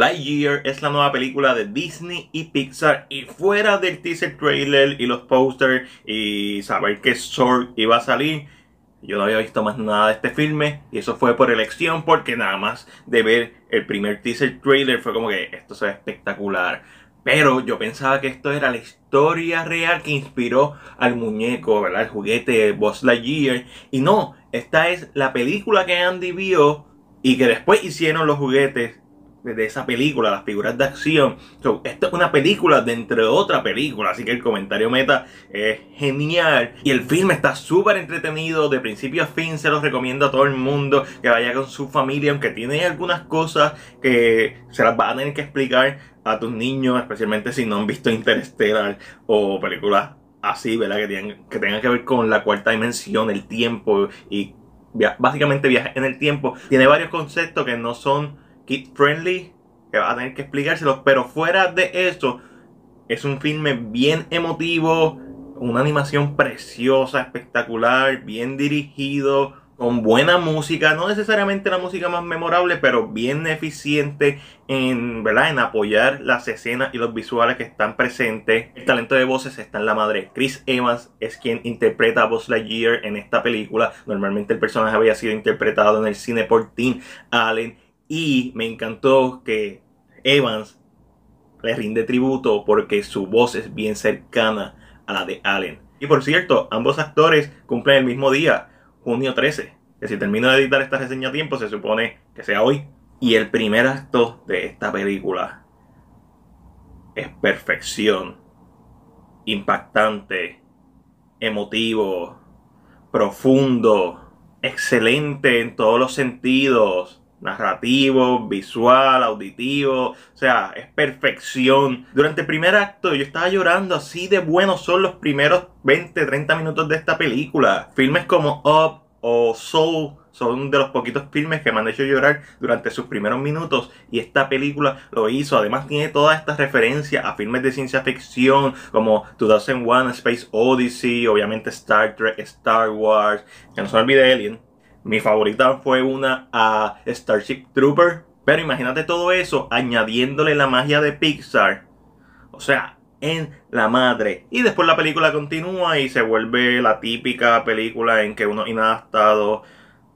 Lightyear es la nueva película de Disney y Pixar y fuera del teaser trailer y los posters y saber que Sword iba a salir, yo no había visto más nada de este filme y eso fue por elección porque nada más de ver el primer teaser trailer fue como que esto se ve espectacular. Pero yo pensaba que esto era la historia real que inspiró al muñeco, ¿verdad? El juguete Buzz Lightyear. Y no, esta es la película que Andy vio y que después hicieron los juguetes de esa película, las figuras de acción. esto es una película dentro de otra película, así que el comentario meta es genial. Y el film está súper entretenido, de principio a fin se los recomiendo a todo el mundo que vaya con su familia, aunque tiene algunas cosas que se las va a tener que explicar a tus niños, especialmente si no han visto Interstellar o películas así, ¿verdad? Que tengan que, tengan que ver con la cuarta dimensión, el tiempo y básicamente viaje en el tiempo. Tiene varios conceptos que no son kid friendly, que va a tener que explicárselos, pero fuera de eso, es un filme bien emotivo, una animación preciosa, espectacular, bien dirigido, con buena música, no necesariamente la música más memorable, pero bien eficiente en, ¿verdad? en apoyar las escenas y los visuales que están presentes. El talento de voces está en la madre. Chris Evans es quien interpreta a Buzz Lightyear en esta película. Normalmente el personaje había sido interpretado en el cine por Tim Allen y me encantó que Evans le rinde tributo porque su voz es bien cercana a la de Allen. Y por cierto, ambos actores cumplen el mismo día, junio 13. Que si termino de editar esta reseña a tiempo, se supone que sea hoy. Y el primer acto de esta película es perfección, impactante, emotivo, profundo, excelente en todos los sentidos narrativo, visual, auditivo, o sea, es perfección. Durante el primer acto yo estaba llorando, así de buenos son los primeros 20, 30 minutos de esta película. Filmes como Up o Soul son de los poquitos filmes que me han hecho llorar durante sus primeros minutos y esta película lo hizo. Además tiene todas estas referencias a filmes de ciencia ficción como 2001 Space Odyssey, obviamente Star Trek, Star Wars, que no se olvide Alien mi favorita fue una a Starship Trooper. Pero imagínate todo eso añadiéndole la magia de Pixar. O sea, en la madre. Y después la película continúa y se vuelve la típica película en que unos inadaptados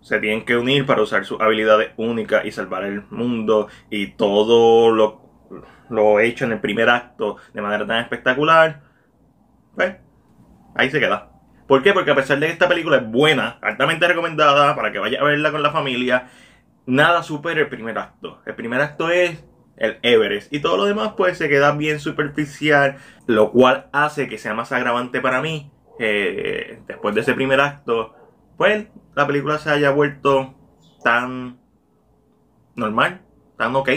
se tienen que unir para usar sus habilidades únicas y salvar el mundo. Y todo lo, lo hecho en el primer acto de manera tan espectacular. Pues, ahí se queda. ¿Por qué? Porque a pesar de que esta película es buena, altamente recomendada para que vaya a verla con la familia, nada supera el primer acto. El primer acto es el Everest y todo lo demás pues se queda bien superficial, lo cual hace que sea más agravante para mí. después de ese primer acto, pues la película se haya vuelto tan normal, tan ok.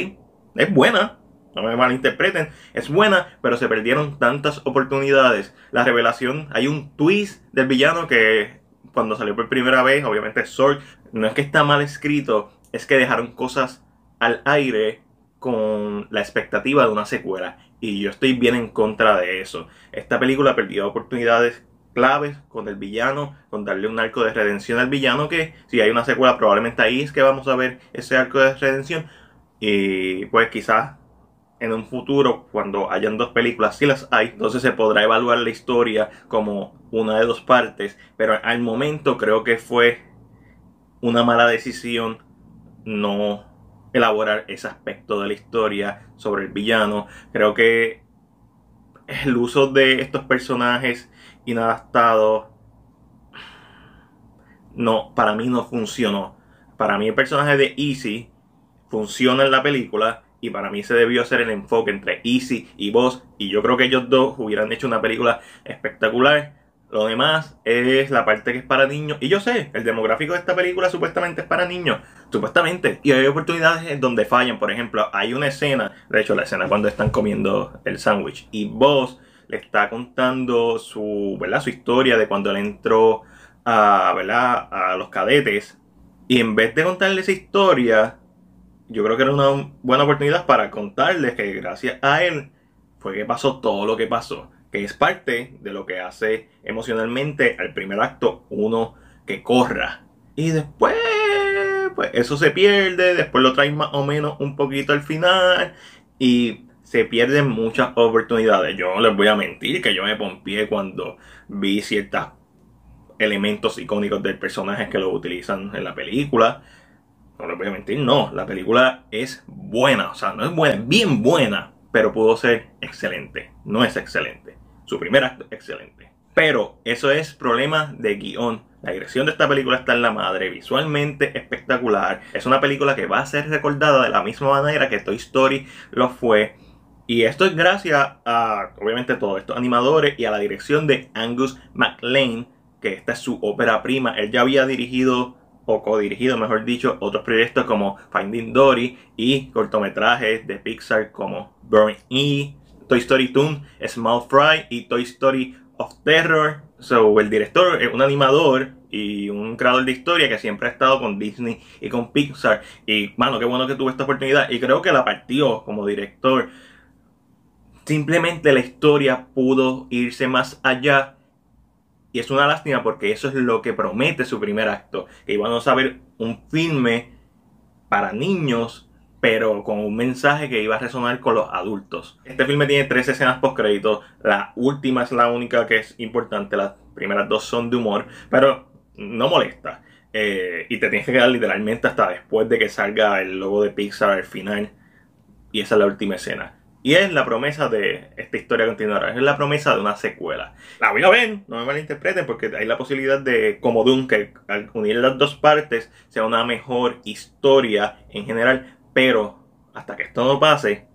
Es buena, no me malinterpreten, es buena, pero se perdieron tantas oportunidades. La revelación, hay un twist del villano que cuando salió por primera vez, obviamente Sword, no es que está mal escrito, es que dejaron cosas al aire con la expectativa de una secuela. Y yo estoy bien en contra de eso. Esta película perdió oportunidades claves con el villano, con darle un arco de redención al villano que si hay una secuela probablemente ahí es que vamos a ver ese arco de redención. Y pues quizás en un futuro, cuando hayan dos películas, si las hay, entonces se podrá evaluar la historia como una de dos partes, pero al momento creo que fue una mala decisión no elaborar ese aspecto de la historia sobre el villano. Creo que el uso de estos personajes inadaptados no, para mí no funcionó. Para mí el personaje de Easy funciona en la película y para mí se debió hacer el enfoque entre Easy y Boss. Y yo creo que ellos dos hubieran hecho una película espectacular. Lo demás es la parte que es para niños. Y yo sé, el demográfico de esta película supuestamente es para niños. Supuestamente. Y hay oportunidades donde fallan. Por ejemplo, hay una escena, de hecho la escena cuando están comiendo el sándwich. Y Boss le está contando su, ¿verdad? su historia de cuando él entró a, ¿verdad? a los cadetes. Y en vez de contarle esa historia, yo creo que era una buena oportunidad para contarles que gracias a él fue que pasó todo lo que pasó, que es parte de lo que hace emocionalmente al primer acto uno que corra. Y después, pues eso se pierde, después lo traen más o menos un poquito al final y se pierden muchas oportunidades. Yo no les voy a mentir que yo me pompié cuando vi ciertos elementos icónicos del personaje que lo utilizan en la película. No les voy a mentir, no, la película es buena, o sea, no es buena, es bien buena, pero pudo ser excelente, no es excelente. Su primer acto excelente. Pero eso es problema de guion. La dirección de esta película está en la madre, visualmente espectacular. Es una película que va a ser recordada de la misma manera que Toy Story lo fue. Y esto es gracias a, obviamente, todos estos animadores y a la dirección de Angus MacLean, que esta es su ópera prima. Él ya había dirigido, o co-dirigido, mejor dicho, otros proyectos como Finding Dory y cortometrajes de Pixar como Burn E, Toy Story Toon, Small Fry y Toy Story of Terror. So, el director es un animador y un creador de historia que siempre ha estado con Disney y con Pixar. Y, mano, qué bueno que tuvo esta oportunidad. Y creo que la partió como director. Simplemente la historia pudo irse más allá. Y es una lástima porque eso es lo que promete su primer acto. Que íbamos a ver un filme para niños pero con un mensaje que iba a resonar con los adultos. Este filme tiene tres escenas post créditos, la última es la única que es importante, las primeras dos son de humor, pero no molesta. Eh, y te tienes que quedar literalmente hasta después de que salga el logo de Pixar al final. Y esa es la última escena. Y es la promesa de esta historia continuará. Es la promesa de una secuela. La voy a ver, no me malinterpreten, porque hay la posibilidad de, como Doom, que al unir las dos partes sea una mejor historia en general. Pero hasta que esto no pase,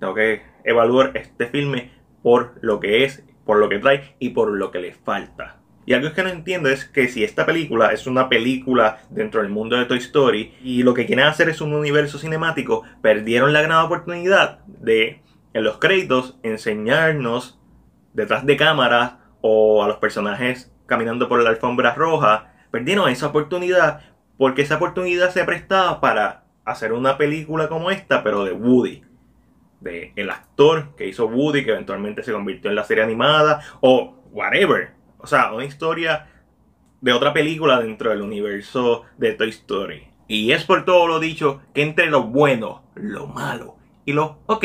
tengo que evaluar este filme por lo que es, por lo que trae y por lo que le falta. Y algo que no entiendo es que si esta película es una película dentro del mundo de Toy Story y lo que quieren hacer es un universo cinemático, perdieron la gran oportunidad de en los créditos enseñarnos detrás de cámaras o a los personajes caminando por la alfombra roja. Perdieron esa oportunidad porque esa oportunidad se prestaba para hacer una película como esta, pero de Woody. De el actor que hizo Woody, que eventualmente se convirtió en la serie animada, o whatever. O sea, una historia de otra película dentro del universo de Toy Story. Y es por todo lo dicho que entre lo bueno, lo malo y lo ok,